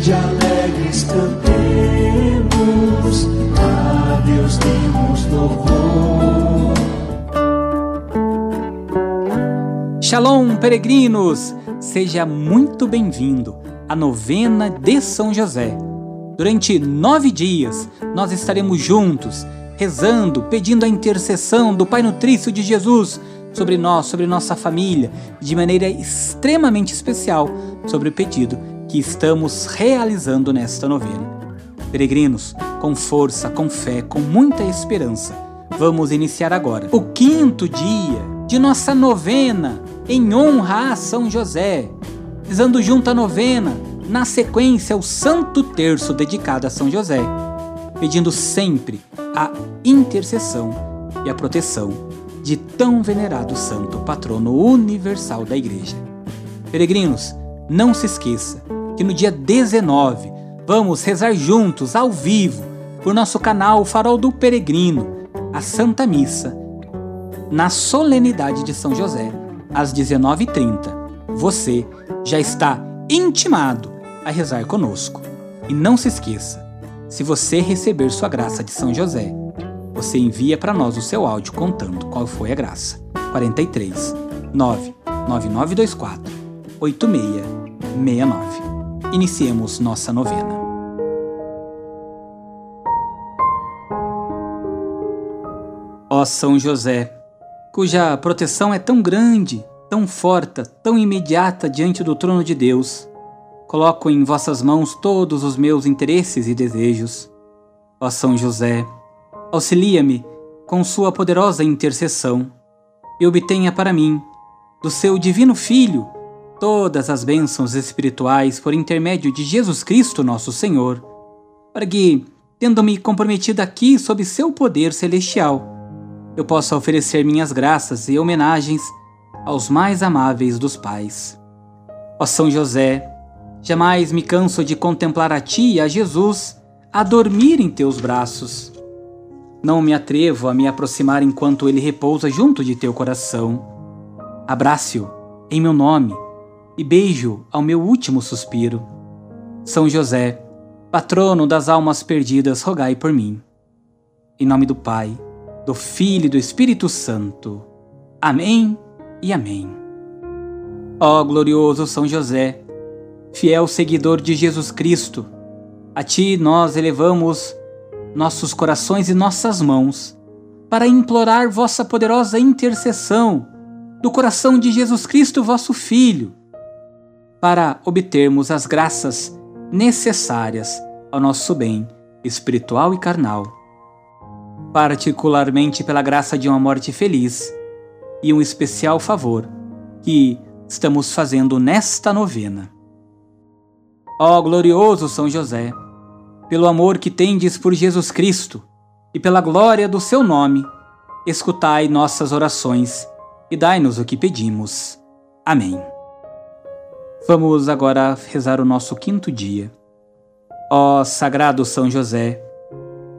de alegres cantemos, a Deus demos louvor. Shalom, peregrinos! Seja muito bem-vindo à novena de São José. Durante nove dias, nós estaremos juntos, rezando, pedindo a intercessão do Pai Nutrício de Jesus sobre nós, sobre nossa família, de maneira extremamente especial sobre o pedido que estamos realizando nesta novena. Peregrinos, com força, com fé, com muita esperança, vamos iniciar agora o quinto dia de nossa novena em honra a São José, rezando junto a novena, na sequência o Santo Terço dedicado a São José, pedindo sempre a intercessão e a proteção de tão venerado santo patrono universal da Igreja. Peregrinos, não se esqueça que no dia 19 vamos rezar juntos, ao vivo, por nosso canal Farol do Peregrino, a Santa Missa, na solenidade de São José, às 19h30. Você já está intimado a rezar conosco. E não se esqueça, se você receber sua graça de São José, você envia para nós o seu áudio contando qual foi a graça. 43 99924 8669 iniciemos nossa novena. Ó São José, cuja proteção é tão grande, tão forte, tão imediata diante do trono de Deus, coloco em vossas mãos todos os meus interesses e desejos. Ó São José, auxilia-me com sua poderosa intercessão e obtenha para mim, do seu divino Filho, todas as bênçãos espirituais por intermédio de Jesus Cristo, nosso Senhor, para que, tendo-me comprometido aqui sob seu poder celestial, eu possa oferecer minhas graças e homenagens aos mais amáveis dos pais. Ó São José, jamais me canso de contemplar a ti e a Jesus a dormir em teus braços. Não me atrevo a me aproximar enquanto ele repousa junto de teu coração. Abrace-o em meu nome e beijo ao meu último suspiro. São José, patrono das almas perdidas, rogai por mim. Em nome do Pai, do Filho e do Espírito Santo. Amém e amém. Ó glorioso São José, fiel seguidor de Jesus Cristo, a ti nós elevamos nossos corações e nossas mãos para implorar vossa poderosa intercessão do coração de Jesus Cristo, vosso Filho para obtermos as graças necessárias ao nosso bem espiritual e carnal, particularmente pela graça de uma morte feliz e um especial favor que estamos fazendo nesta novena. Ó glorioso São José, pelo amor que tendes por Jesus Cristo e pela glória do seu nome, escutai nossas orações e dai-nos o que pedimos. Amém. Vamos agora rezar o nosso quinto dia. Ó Sagrado São José,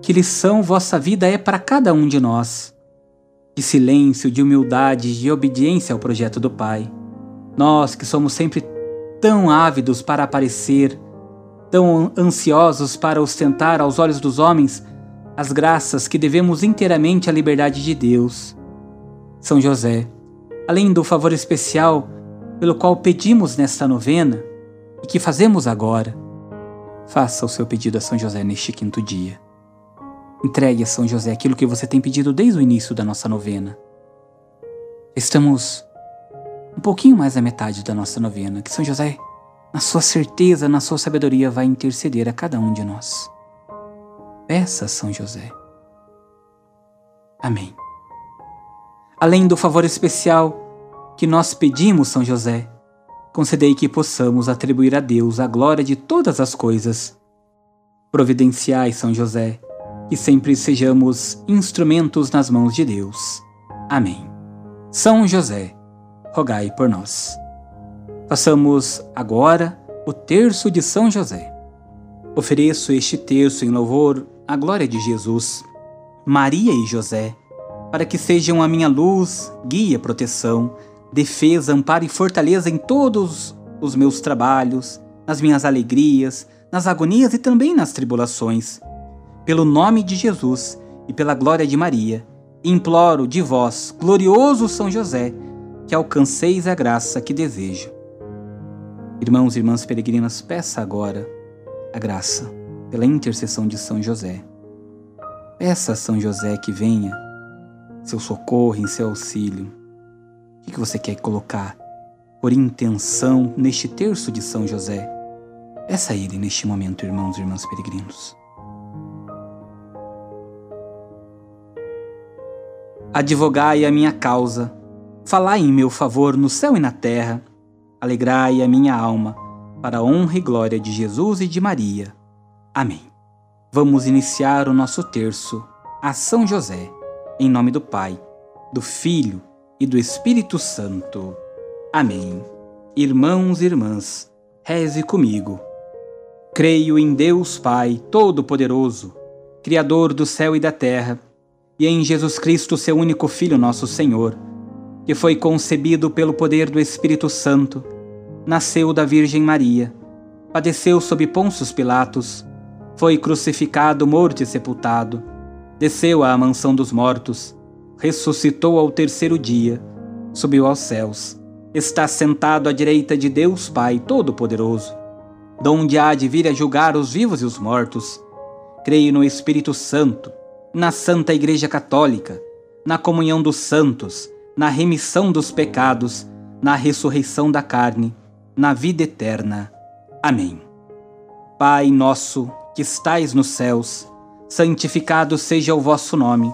que lição vossa vida é para cada um de nós. De silêncio, de humildade, de obediência ao projeto do Pai. Nós que somos sempre tão ávidos para aparecer, tão ansiosos para ostentar aos olhos dos homens as graças que devemos inteiramente à liberdade de Deus. São José, além do favor especial pelo qual pedimos nesta novena e que fazemos agora. Faça o seu pedido a São José neste quinto dia. Entregue a São José aquilo que você tem pedido desde o início da nossa novena. Estamos um pouquinho mais da metade da nossa novena, que São José, na sua certeza, na sua sabedoria, vai interceder a cada um de nós. Peça a São José. Amém. Além do favor especial que nós pedimos, São José, concedei que possamos atribuir a Deus a glória de todas as coisas. Providenciai, São José, que sempre sejamos instrumentos nas mãos de Deus. Amém. São José, rogai por nós. Façamos agora o terço de São José. Ofereço este terço em louvor à glória de Jesus, Maria e José, para que sejam a minha luz, guia, proteção defesa, amparo e fortaleza em todos os meus trabalhos, nas minhas alegrias, nas agonias e também nas tribulações. Pelo nome de Jesus e pela glória de Maria, imploro de vós, glorioso São José, que alcanceis a graça que desejo. Irmãos e irmãs peregrinas, peça agora a graça pela intercessão de São José. Peça a São José que venha, seu socorro, em seu auxílio. O que você quer colocar por intenção neste terço de São José? Peça a Ele neste momento, irmãos e irmãs peregrinos. Advogai a minha causa, falai em meu favor no céu e na terra, alegrai a minha alma, para a honra e glória de Jesus e de Maria. Amém. Vamos iniciar o nosso terço a São José, em nome do Pai, do Filho e do Espírito Santo. Amém. Irmãos e irmãs, reze comigo. Creio em Deus Pai Todo-Poderoso, Criador do céu e da terra, e em Jesus Cristo, seu único Filho, nosso Senhor, que foi concebido pelo poder do Espírito Santo, nasceu da Virgem Maria, padeceu sob Pôncio Pilatos, foi crucificado, morto e sepultado, desceu à mansão dos mortos, ressuscitou ao terceiro dia, subiu aos céus, está sentado à direita de Deus Pai Todo-Poderoso donde há de vir a julgar os vivos e os mortos. Creio no Espírito Santo, na Santa Igreja Católica, na comunhão dos santos, na remissão dos pecados, na ressurreição da carne, na vida eterna. Amém. Pai nosso, que estais nos céus, santificado seja o vosso nome.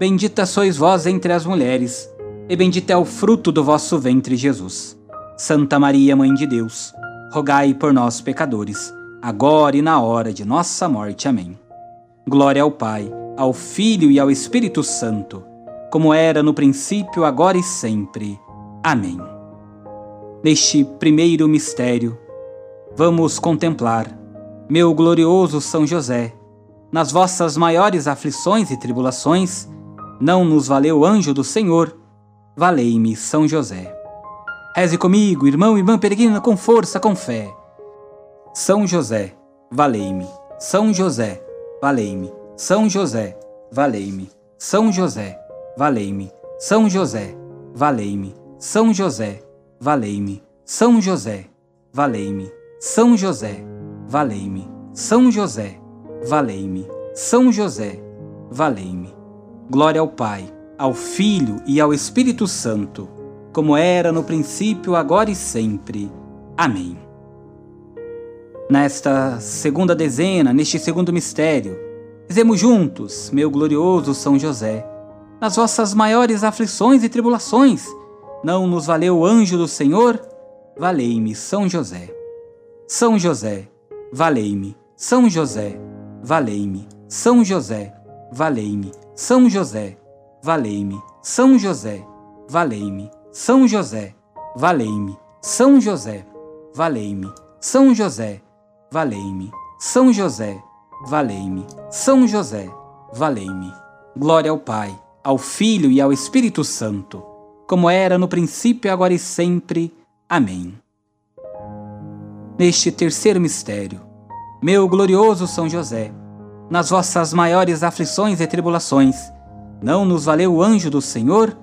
Bendita sois vós entre as mulheres, e bendito é o fruto do vosso ventre, Jesus. Santa Maria, Mãe de Deus, rogai por nós, pecadores, agora e na hora de nossa morte. Amém. Glória ao Pai, ao Filho e ao Espírito Santo, como era no princípio, agora e sempre. Amém. Neste primeiro mistério, vamos contemplar, meu glorioso São José, nas vossas maiores aflições e tribulações, não nos valeu anjo do Senhor, valei-me São José. Reze comigo, irmão e irmã peregrina, com força, com fé. São José, valei-me. São José, valei-me. São José, valei-me. São José, valei-me. São José, valei-me. São José, valei-me. São José, valei-me. São José, valei-me. São José, valei-me. São José, valei-me. Glória ao Pai, ao Filho e ao Espírito Santo como era no princípio, agora e sempre. Amém. Nesta segunda dezena, neste segundo mistério, rezemos juntos, meu glorioso São José, nas vossas maiores aflições e tribulações, não nos valeu o anjo do Senhor? Valei-me, São José. São José, valei-me. São José, valei-me. São José, valei-me. São José, valei-me. São José, valei-me. São José, valei-me. São José, valei-me. São José, valei-me. São José, valei-me. São José, valei-me. Glória ao Pai, ao Filho e ao Espírito Santo, como era no princípio, agora e sempre. Amém. Neste terceiro mistério, meu glorioso São José, nas vossas maiores aflições e tribulações, não nos valeu o anjo do Senhor?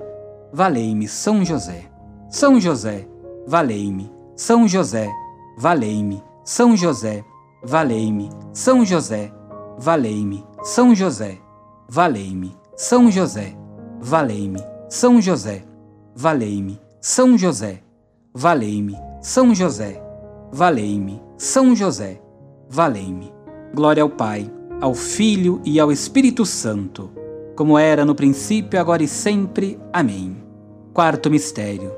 valei-me São José. São José, valei-me. São José, valei-me. São José, valei-me. São José, valei-me. São José, valei-me. São José, valei-me. São José, valei-me. São José, valei-me. São José, valei-me. São José, valei-me. Glória ao Pai, ao Filho e ao Espírito Santo, como era no princípio, agora e sempre. Amém. Quarto mistério.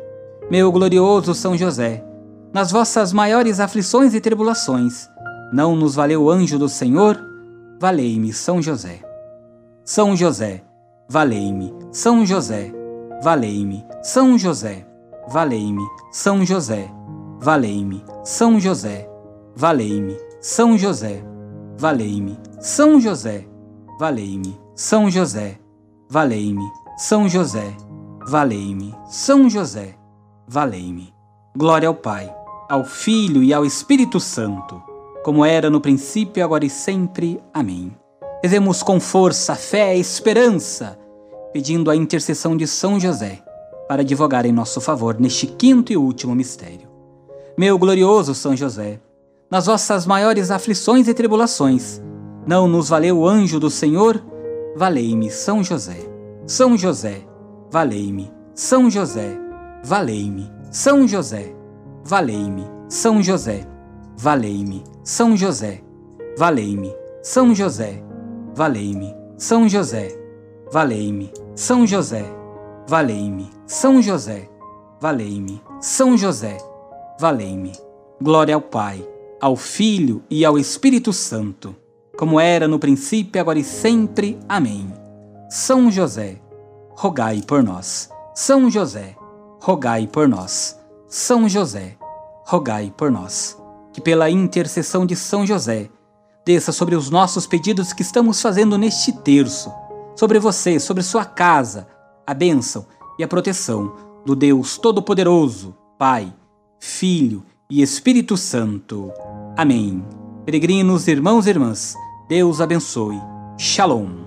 Meu glorioso São José, nas vossas maiores aflições e tribulações, não nos valeu o anjo do Senhor? Valei-me, São José. São José, valei-me. São José, valei-me. São José, valei-me. São José, valei-me. São José, valei-me. São José, valei-me. São José, valei-me. São José, valei-me. São José, valei-me. São José, valei-me. Glória ao Pai, ao Filho e ao Espírito Santo, como era no princípio, agora e sempre. Amém. Rezemos com força, fé e esperança, pedindo a intercessão de São José para advogar em nosso favor neste quinto e último mistério. Meu glorioso São José, nas vossas maiores aflições e tribulações, não nos valeu o anjo do Senhor? Valei-me, São José. São José, valei-me. São José, valei-me. São José, valei-me. São José, valei-me. São José, valei-me. São José, valei-me. São José, valei-me. São José, valei-me. São José, valei-me. São José, valei-me. Glória ao Pai, ao Filho e ao Espírito Santo, como era no princípio, agora e sempre. Amém. São José, rogai por nós. São José, rogai por nós. São José, rogai por nós. Que pela intercessão de São José, desça sobre os nossos pedidos que estamos fazendo neste terço, sobre você, sobre sua casa, a bênção e a proteção do Deus Todo-Poderoso, Pai, Filho e Espírito Santo. Amém. Peregrinos, irmãos e irmãs, Deus abençoe. Shalom.